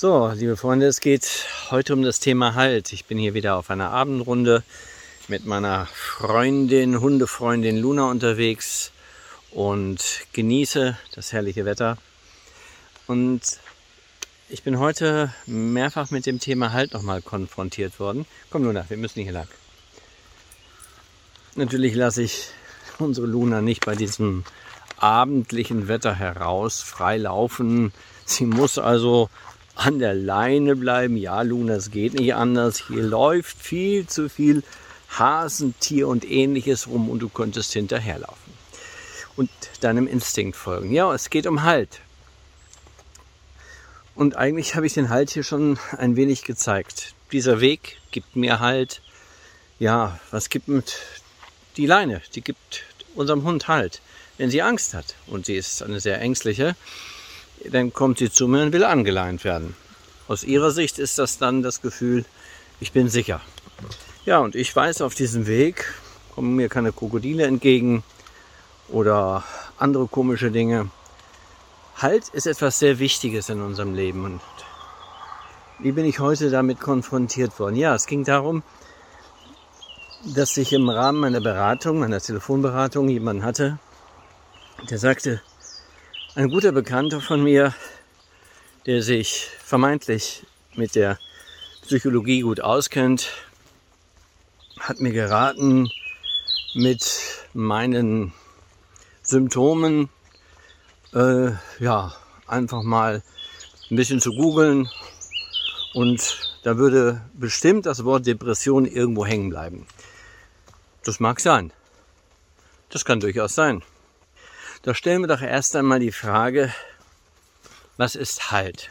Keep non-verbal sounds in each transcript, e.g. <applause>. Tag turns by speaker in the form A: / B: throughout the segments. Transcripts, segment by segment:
A: So, liebe Freunde, es geht heute um das Thema Halt. Ich bin hier wieder auf einer Abendrunde mit meiner Freundin, Hundefreundin Luna unterwegs und genieße das herrliche Wetter. Und ich bin heute mehrfach mit dem Thema Halt nochmal konfrontiert worden. Komm Luna, wir müssen hier lang. Natürlich lasse ich unsere Luna nicht bei diesem abendlichen Wetter heraus frei laufen. Sie muss also an der Leine bleiben. Ja, Luna, es geht nicht anders. Hier läuft viel zu viel Hasentier und ähnliches rum und du könntest hinterherlaufen und deinem Instinkt folgen. Ja, es geht um Halt. Und eigentlich habe ich den Halt hier schon ein wenig gezeigt. Dieser Weg gibt mir Halt. Ja, was gibt die Leine? Die gibt unserem Hund Halt. Wenn sie Angst hat und sie ist eine sehr ängstliche, dann kommt sie zu mir und will angeleint werden. Aus ihrer Sicht ist das dann das Gefühl, ich bin sicher. Ja, und ich weiß, auf diesem Weg kommen mir keine Krokodile entgegen oder andere komische Dinge. Halt ist etwas sehr Wichtiges in unserem Leben. Und wie bin ich heute damit konfrontiert worden? Ja, es ging darum, dass ich im Rahmen meiner Beratung, meiner Telefonberatung jemanden hatte, der sagte, ein guter Bekannter von mir, der sich vermeintlich mit der Psychologie gut auskennt, hat mir geraten, mit meinen Symptomen äh, ja einfach mal ein bisschen zu googeln und da würde bestimmt das Wort Depression irgendwo hängen bleiben. Das mag sein. Das kann durchaus sein. Da stellen wir doch erst einmal die Frage, was ist Halt?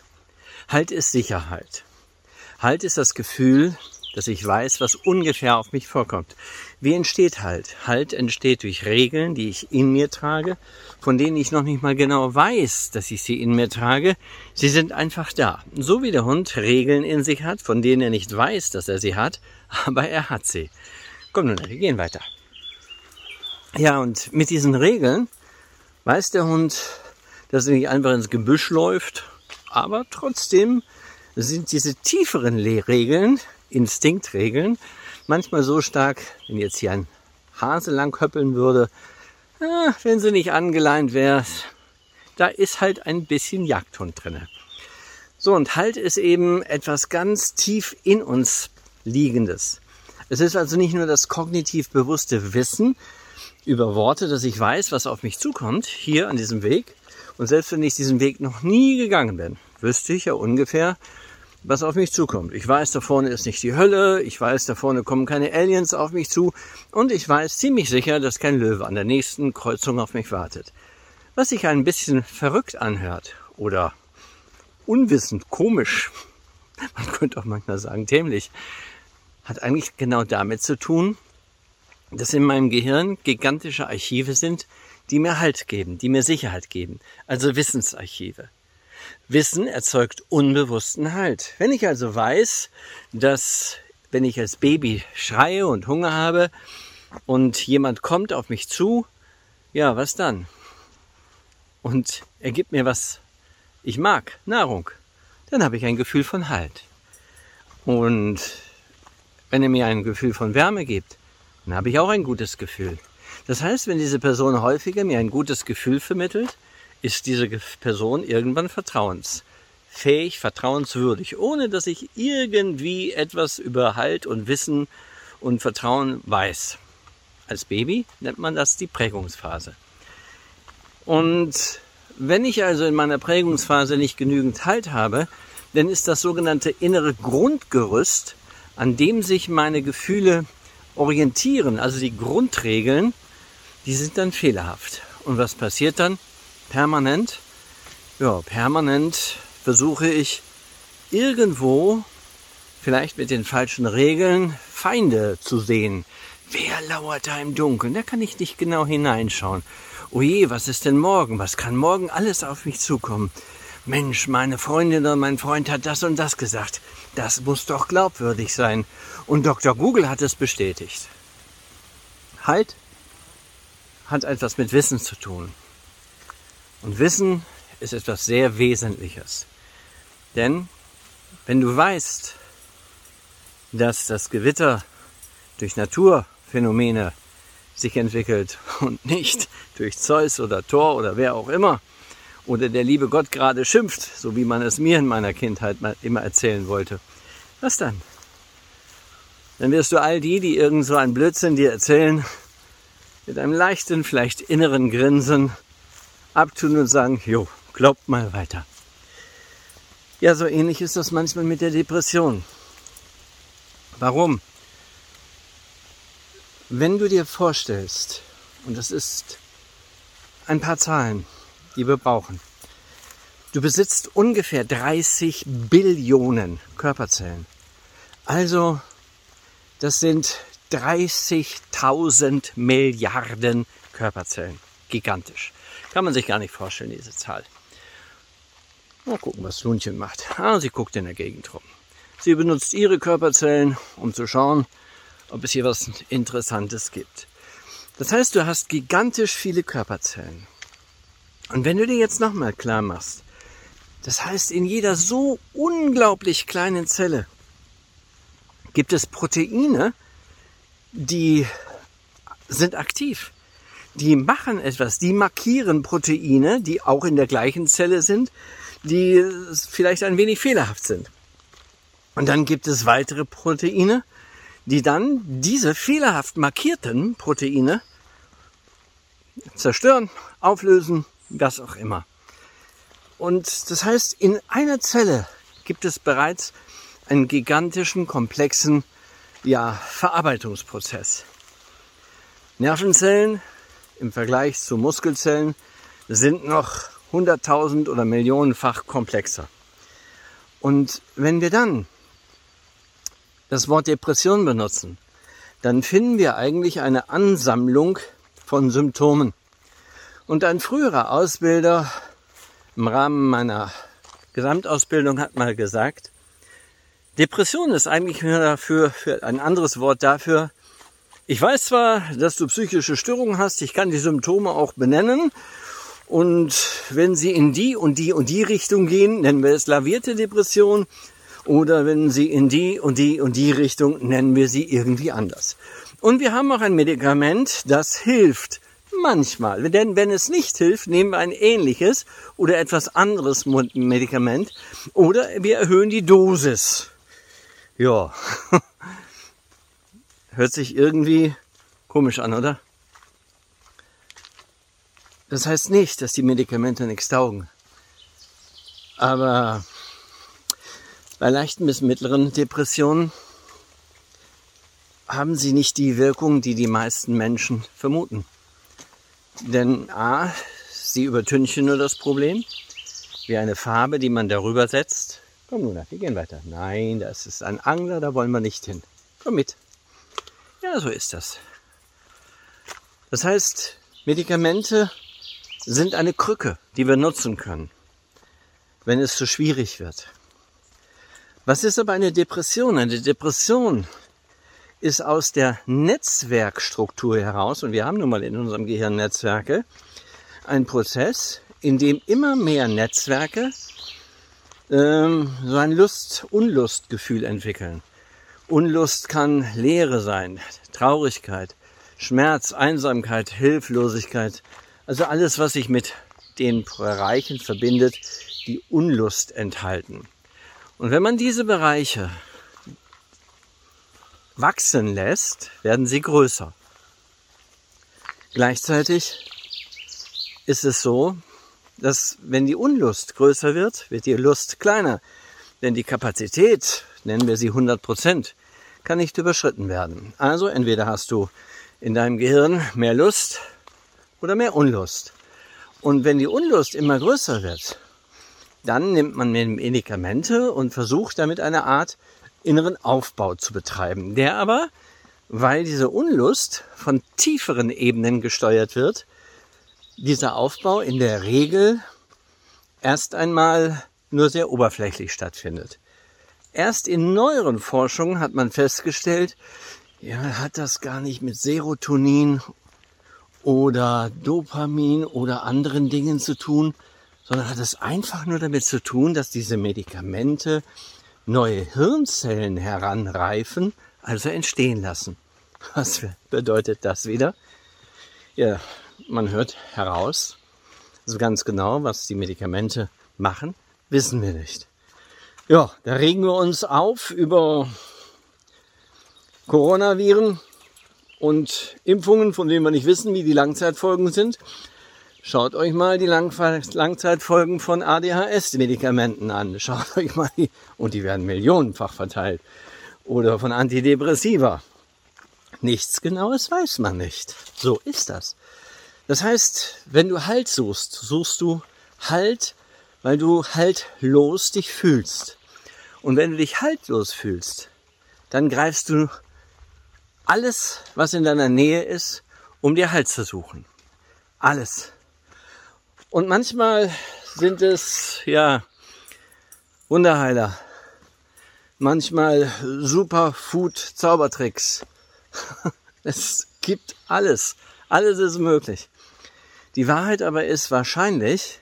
A: Halt ist Sicherheit. Halt ist das Gefühl, dass ich weiß, was ungefähr auf mich vorkommt. Wie entsteht Halt? Halt entsteht durch Regeln, die ich in mir trage, von denen ich noch nicht mal genau weiß, dass ich sie in mir trage. Sie sind einfach da. So wie der Hund Regeln in sich hat, von denen er nicht weiß, dass er sie hat, <laughs> aber er hat sie. Komm nun, wir gehen weiter. Ja, und mit diesen Regeln weiß der Hund, dass er nicht einfach ins Gebüsch läuft, aber trotzdem sind diese tieferen Regeln, Instinktregeln, manchmal so stark, wenn jetzt hier ein Hase lang höppeln würde, ah, wenn sie nicht angeleint wäre, da ist halt ein bisschen Jagdhund drinne. So, und Halt ist eben etwas ganz tief in uns liegendes. Es ist also nicht nur das kognitiv bewusste Wissen, über Worte, dass ich weiß, was auf mich zukommt, hier an diesem Weg. Und selbst wenn ich diesen Weg noch nie gegangen bin, wüsste ich ja ungefähr, was auf mich zukommt. Ich weiß, da vorne ist nicht die Hölle, ich weiß, da vorne kommen keine Aliens auf mich zu und ich weiß ziemlich sicher, dass kein Löwe an der nächsten Kreuzung auf mich wartet. Was sich ein bisschen verrückt anhört oder unwissend, komisch, <laughs> man könnte auch manchmal sagen dämlich, hat eigentlich genau damit zu tun, dass in meinem Gehirn gigantische Archive sind, die mir Halt geben, die mir Sicherheit geben, also Wissensarchive. Wissen erzeugt unbewussten Halt. Wenn ich also weiß, dass wenn ich als Baby schreie und Hunger habe und jemand kommt auf mich zu, ja, was dann? Und er gibt mir was ich mag, Nahrung, dann habe ich ein Gefühl von Halt. Und wenn er mir ein Gefühl von Wärme gibt, dann habe ich auch ein gutes Gefühl. Das heißt, wenn diese Person häufiger mir ein gutes Gefühl vermittelt, ist diese Person irgendwann vertrauensfähig, vertrauenswürdig, ohne dass ich irgendwie etwas über Halt und Wissen und Vertrauen weiß. Als Baby nennt man das die Prägungsphase. Und wenn ich also in meiner Prägungsphase nicht genügend Halt habe, dann ist das sogenannte innere Grundgerüst, an dem sich meine Gefühle orientieren, also die Grundregeln, die sind dann fehlerhaft. Und was passiert dann? Permanent? Ja, permanent versuche ich irgendwo, vielleicht mit den falschen Regeln, Feinde zu sehen. Wer lauert da im Dunkeln? Da kann ich nicht genau hineinschauen. Oje, was ist denn morgen? Was kann morgen alles auf mich zukommen? Mensch, meine Freundin oder mein Freund hat das und das gesagt. Das muss doch glaubwürdig sein. Und Dr. Google hat es bestätigt. Halt hat etwas mit Wissen zu tun. Und Wissen ist etwas sehr Wesentliches. Denn wenn du weißt, dass das Gewitter durch Naturphänomene sich entwickelt und nicht <laughs> durch Zeus oder Thor oder wer auch immer oder der liebe Gott gerade schimpft, so wie man es mir in meiner Kindheit mal immer erzählen wollte. Was dann? Dann wirst du all die, die irgend so ein Blödsinn dir erzählen, mit einem leichten, vielleicht inneren Grinsen abtun und sagen, jo, glaubt mal weiter. Ja, so ähnlich ist das manchmal mit der Depression. Warum? Wenn du dir vorstellst, und das ist ein paar Zahlen, die wir brauchen, du besitzt ungefähr 30 Billionen Körperzellen. Also, das sind 30.000 Milliarden Körperzellen. Gigantisch. Kann man sich gar nicht vorstellen, diese Zahl. Mal gucken, was Lunchen macht. Ah, sie guckt in der Gegend rum. Sie benutzt ihre Körperzellen, um zu schauen, ob es hier was Interessantes gibt. Das heißt, du hast gigantisch viele Körperzellen. Und wenn du dir jetzt nochmal klar machst, das heißt, in jeder so unglaublich kleinen Zelle gibt es Proteine, die sind aktiv. Die machen etwas, die markieren Proteine, die auch in der gleichen Zelle sind, die vielleicht ein wenig fehlerhaft sind. Und dann gibt es weitere Proteine, die dann diese fehlerhaft markierten Proteine zerstören, auflösen, was auch immer. Und das heißt, in einer Zelle gibt es bereits einen gigantischen, komplexen ja, Verarbeitungsprozess. Nervenzellen im Vergleich zu Muskelzellen sind noch hunderttausend oder millionenfach komplexer. Und wenn wir dann das Wort Depression benutzen, dann finden wir eigentlich eine Ansammlung von Symptomen. Und ein früherer Ausbilder im Rahmen meiner Gesamtausbildung hat mal gesagt, Depression ist eigentlich nur dafür, für ein anderes Wort dafür, ich weiß zwar, dass du psychische Störungen hast, ich kann die Symptome auch benennen und wenn sie in die und die und die Richtung gehen, nennen wir es lavierte Depression oder wenn sie in die und die und die Richtung, nennen wir sie irgendwie anders. Und wir haben auch ein Medikament, das hilft. Manchmal. Denn wenn es nicht hilft, nehmen wir ein ähnliches oder etwas anderes Medikament oder wir erhöhen die Dosis. Ja. <laughs> Hört sich irgendwie komisch an, oder? Das heißt nicht, dass die Medikamente nichts taugen. Aber bei leichten bis mittleren Depressionen haben sie nicht die Wirkung, die die meisten Menschen vermuten. Denn a, sie übertünchen nur das Problem, wie eine Farbe, die man darüber setzt. Komm Luna, wir gehen weiter. Nein, das ist ein Angler, da wollen wir nicht hin. Komm mit. Ja, so ist das. Das heißt, Medikamente sind eine Krücke, die wir nutzen können, wenn es zu schwierig wird. Was ist aber eine Depression? Eine Depression ist aus der Netzwerkstruktur heraus, und wir haben nun mal in unserem Gehirn Netzwerke, ein Prozess, in dem immer mehr Netzwerke ähm, so ein Lust-Unlustgefühl entwickeln. Unlust kann Leere sein, Traurigkeit, Schmerz, Einsamkeit, Hilflosigkeit, also alles, was sich mit den Bereichen verbindet, die Unlust enthalten. Und wenn man diese Bereiche wachsen lässt, werden sie größer. Gleichzeitig ist es so, dass wenn die Unlust größer wird, wird die Lust kleiner. Denn die Kapazität, nennen wir sie 100 Prozent, kann nicht überschritten werden. Also entweder hast du in deinem Gehirn mehr Lust oder mehr Unlust. Und wenn die Unlust immer größer wird, dann nimmt man Medikamente und versucht damit eine Art inneren Aufbau zu betreiben, der aber, weil diese Unlust von tieferen Ebenen gesteuert wird, dieser Aufbau in der Regel erst einmal nur sehr oberflächlich stattfindet. Erst in neueren Forschungen hat man festgestellt, ja, hat das gar nicht mit Serotonin oder Dopamin oder anderen Dingen zu tun, sondern hat es einfach nur damit zu tun, dass diese Medikamente neue Hirnzellen heranreifen, also entstehen lassen. <laughs> Was bedeutet das wieder? Ja, man hört heraus, so ganz genau, was die Medikamente machen, wissen wir nicht. Ja, da regen wir uns auf über Coronaviren und Impfungen, von denen wir nicht wissen, wie die Langzeitfolgen sind. Schaut euch mal die Lang Langzeitfolgen von ADHS-Medikamenten an. Schaut euch mal die, und die werden millionenfach verteilt. Oder von Antidepressiva. Nichts Genaues weiß man nicht. So ist das. Das heißt, wenn du Halt suchst, suchst du Halt, weil du haltlos dich fühlst. Und wenn du dich haltlos fühlst, dann greifst du alles, was in deiner Nähe ist, um dir Halt zu suchen. Alles. Und manchmal sind es, ja, Wunderheiler. Manchmal Superfood-Zaubertricks. <laughs> es gibt alles. Alles ist möglich. Die Wahrheit aber ist wahrscheinlich,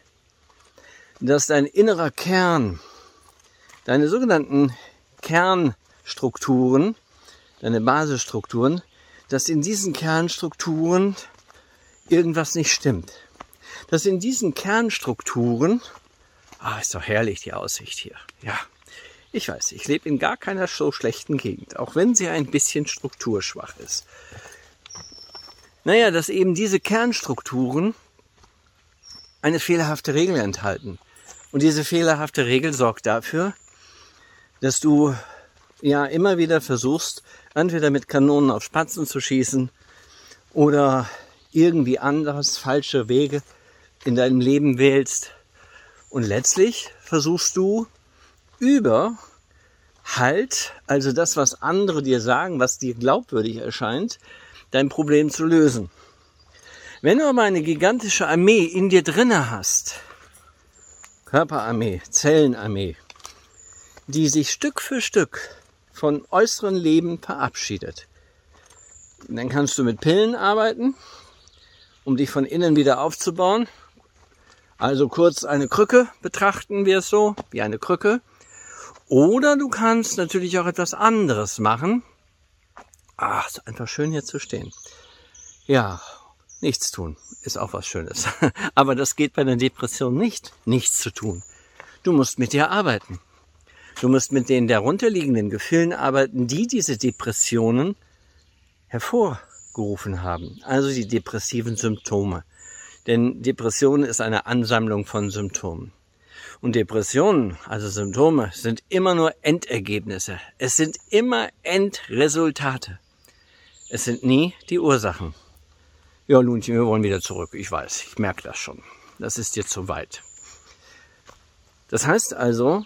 A: dass dein innerer Kern, deine sogenannten Kernstrukturen, deine Basisstrukturen, dass in diesen Kernstrukturen irgendwas nicht stimmt. Dass in diesen Kernstrukturen, ah, ist doch herrlich die Aussicht hier. Ja, ich weiß, ich lebe in gar keiner so schlechten Gegend, auch wenn sie ein bisschen strukturschwach ist. Naja, dass eben diese Kernstrukturen eine fehlerhafte Regel enthalten. Und diese fehlerhafte Regel sorgt dafür, dass du ja immer wieder versuchst, entweder mit Kanonen auf Spatzen zu schießen oder irgendwie anders falsche Wege in deinem Leben wählst. Und letztlich versuchst du über Halt, also das, was andere dir sagen, was dir glaubwürdig erscheint, dein Problem zu lösen. Wenn du aber eine gigantische Armee in dir drinne hast, Körperarmee, Zellenarmee, die sich Stück für Stück von äußeren Leben verabschiedet. dann kannst du mit Pillen arbeiten, um dich von innen wieder aufzubauen. Also kurz eine Krücke betrachten wir es so, wie eine Krücke. Oder du kannst natürlich auch etwas anderes machen. Ach, ist einfach schön hier zu stehen. Ja, nichts tun ist auch was Schönes. <laughs> Aber das geht bei einer Depression nicht, nichts zu tun. Du musst mit dir arbeiten. Du musst mit den darunterliegenden Gefühlen arbeiten, die diese Depressionen hervorgerufen haben. Also die depressiven Symptome. Denn Depression ist eine Ansammlung von Symptomen. Und Depressionen, also Symptome, sind immer nur Endergebnisse. Es sind immer Endresultate. Es sind nie die Ursachen. Ja, Lunchen, wir wollen wieder zurück. Ich weiß, ich merke das schon. Das ist jetzt zu weit. Das heißt also,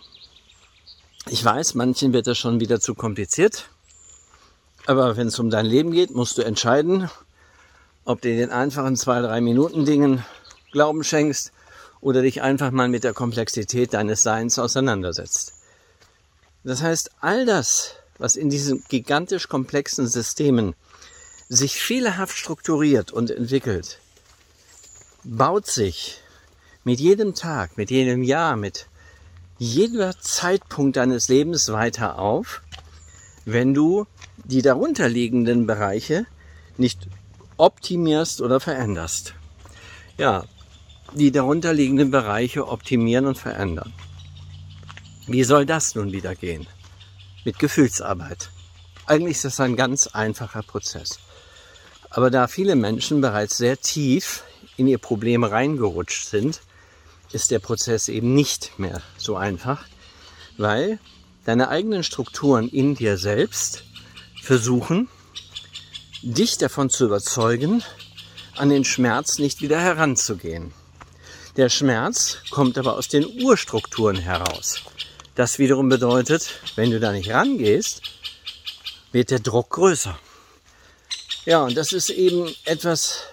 A: ich weiß, manchen wird das schon wieder zu kompliziert. Aber wenn es um dein Leben geht, musst du entscheiden, ob du den einfachen zwei, drei Minuten Dingen Glauben schenkst oder dich einfach mal mit der Komplexität deines Seins auseinandersetzt. Das heißt, all das, was in diesen gigantisch komplexen Systemen sich fehlerhaft strukturiert und entwickelt, baut sich mit jedem Tag, mit jedem Jahr, mit jeder Zeitpunkt deines Lebens weiter auf, wenn du die darunterliegenden Bereiche nicht optimierst oder veränderst. Ja, die darunterliegenden Bereiche optimieren und verändern. Wie soll das nun wieder gehen? Mit Gefühlsarbeit. Eigentlich ist das ein ganz einfacher Prozess. Aber da viele Menschen bereits sehr tief in ihr Problem reingerutscht sind, ist der Prozess eben nicht mehr so einfach, weil deine eigenen Strukturen in dir selbst versuchen, dich davon zu überzeugen, an den Schmerz nicht wieder heranzugehen. Der Schmerz kommt aber aus den Urstrukturen heraus. Das wiederum bedeutet, wenn du da nicht rangehst, wird der Druck größer. Ja, und das ist eben etwas,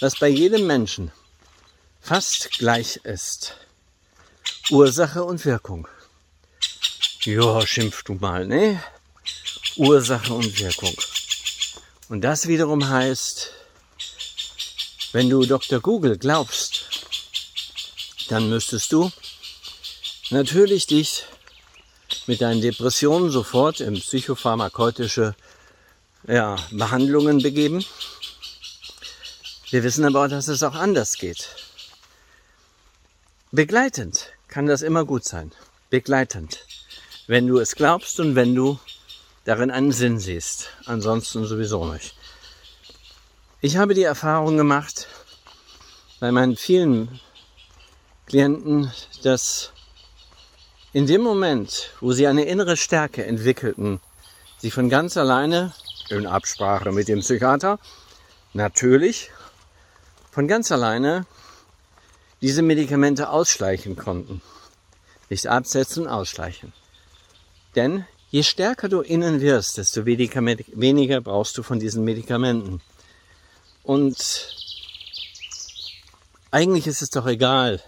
A: was bei jedem Menschen fast gleich ist. Ursache und Wirkung. Ja, schimpf du mal, ne? Ursache und Wirkung. Und das wiederum heißt, wenn du Dr. Google glaubst, dann müsstest du natürlich dich mit deinen Depressionen sofort in psychopharmakeutische ja, Behandlungen begeben. Wir wissen aber, dass es auch anders geht. Begleitend kann das immer gut sein. Begleitend. Wenn du es glaubst und wenn du darin einen Sinn siehst. Ansonsten sowieso nicht. Ich habe die Erfahrung gemacht bei meinen vielen Klienten, dass in dem Moment, wo sie eine innere Stärke entwickelten, sie von ganz alleine, in Absprache mit dem Psychiater, natürlich, von ganz alleine diese Medikamente ausschleichen konnten. Nicht absetzen, ausschleichen. Denn je stärker du innen wirst, desto weniger brauchst du von diesen Medikamenten. Und eigentlich ist es doch egal,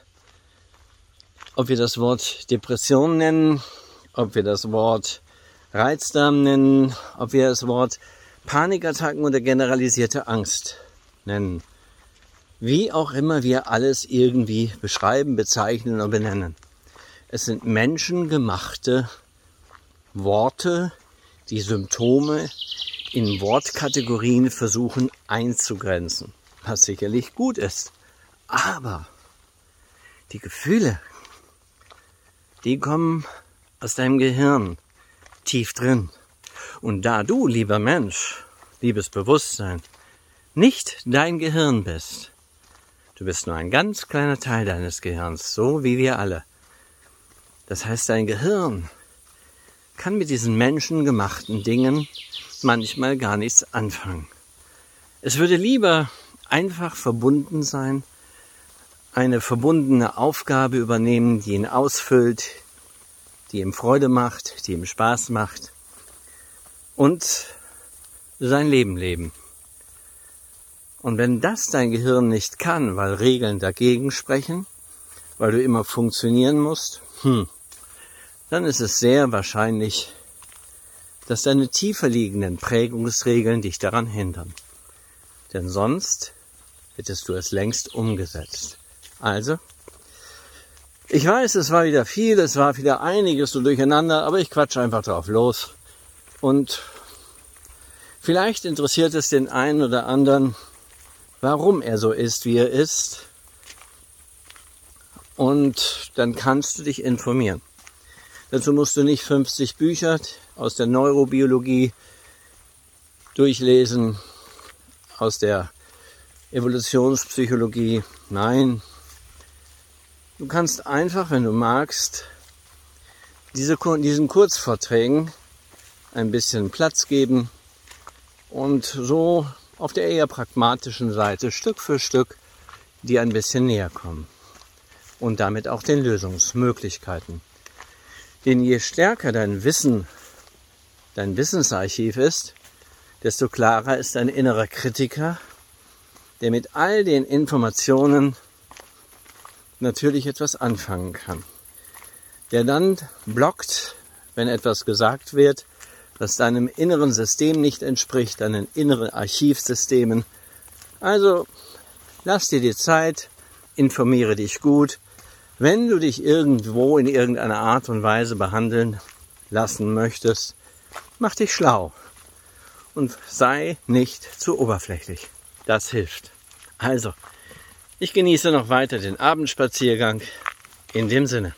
A: ob wir das Wort Depression nennen, ob wir das Wort Reizdarm nennen, ob wir das Wort Panikattacken oder generalisierte Angst nennen. Wie auch immer wir alles irgendwie beschreiben, bezeichnen oder benennen. Es sind menschengemachte Worte, die Symptome in Wortkategorien versuchen einzugrenzen, was sicherlich gut ist. Aber die Gefühle die kommen aus deinem Gehirn tief drin. Und da du, lieber Mensch, liebes Bewusstsein, nicht dein Gehirn bist, du bist nur ein ganz kleiner Teil deines Gehirns, so wie wir alle. Das heißt, dein Gehirn kann mit diesen menschengemachten Dingen manchmal gar nichts anfangen. Es würde lieber einfach verbunden sein eine verbundene Aufgabe übernehmen, die ihn ausfüllt, die ihm Freude macht, die ihm Spaß macht und sein Leben leben. Und wenn das dein Gehirn nicht kann, weil Regeln dagegen sprechen, weil du immer funktionieren musst, hm, dann ist es sehr wahrscheinlich, dass deine tiefer liegenden Prägungsregeln dich daran hindern. Denn sonst hättest du es längst umgesetzt. Also, ich weiß, es war wieder viel, es war wieder einiges so durcheinander, aber ich quatsche einfach drauf los. Und vielleicht interessiert es den einen oder anderen, warum er so ist, wie er ist. Und dann kannst du dich informieren. Dazu musst du nicht 50 Bücher aus der Neurobiologie durchlesen, aus der Evolutionspsychologie. Nein, Du kannst einfach, wenn du magst, diese, diesen Kurzvorträgen ein bisschen Platz geben und so auf der eher pragmatischen Seite Stück für Stück dir ein bisschen näher kommen und damit auch den Lösungsmöglichkeiten. Denn je stärker dein Wissen, dein Wissensarchiv ist, desto klarer ist dein innerer Kritiker, der mit all den Informationen natürlich etwas anfangen kann. Der dann blockt, wenn etwas gesagt wird, das deinem inneren System nicht entspricht, deinen inneren Archivsystemen. Also lass dir die Zeit, informiere dich gut. Wenn du dich irgendwo in irgendeiner Art und Weise behandeln lassen möchtest, mach dich schlau und sei nicht zu oberflächlich. Das hilft. Also, ich genieße noch weiter den Abendspaziergang. In dem Sinne.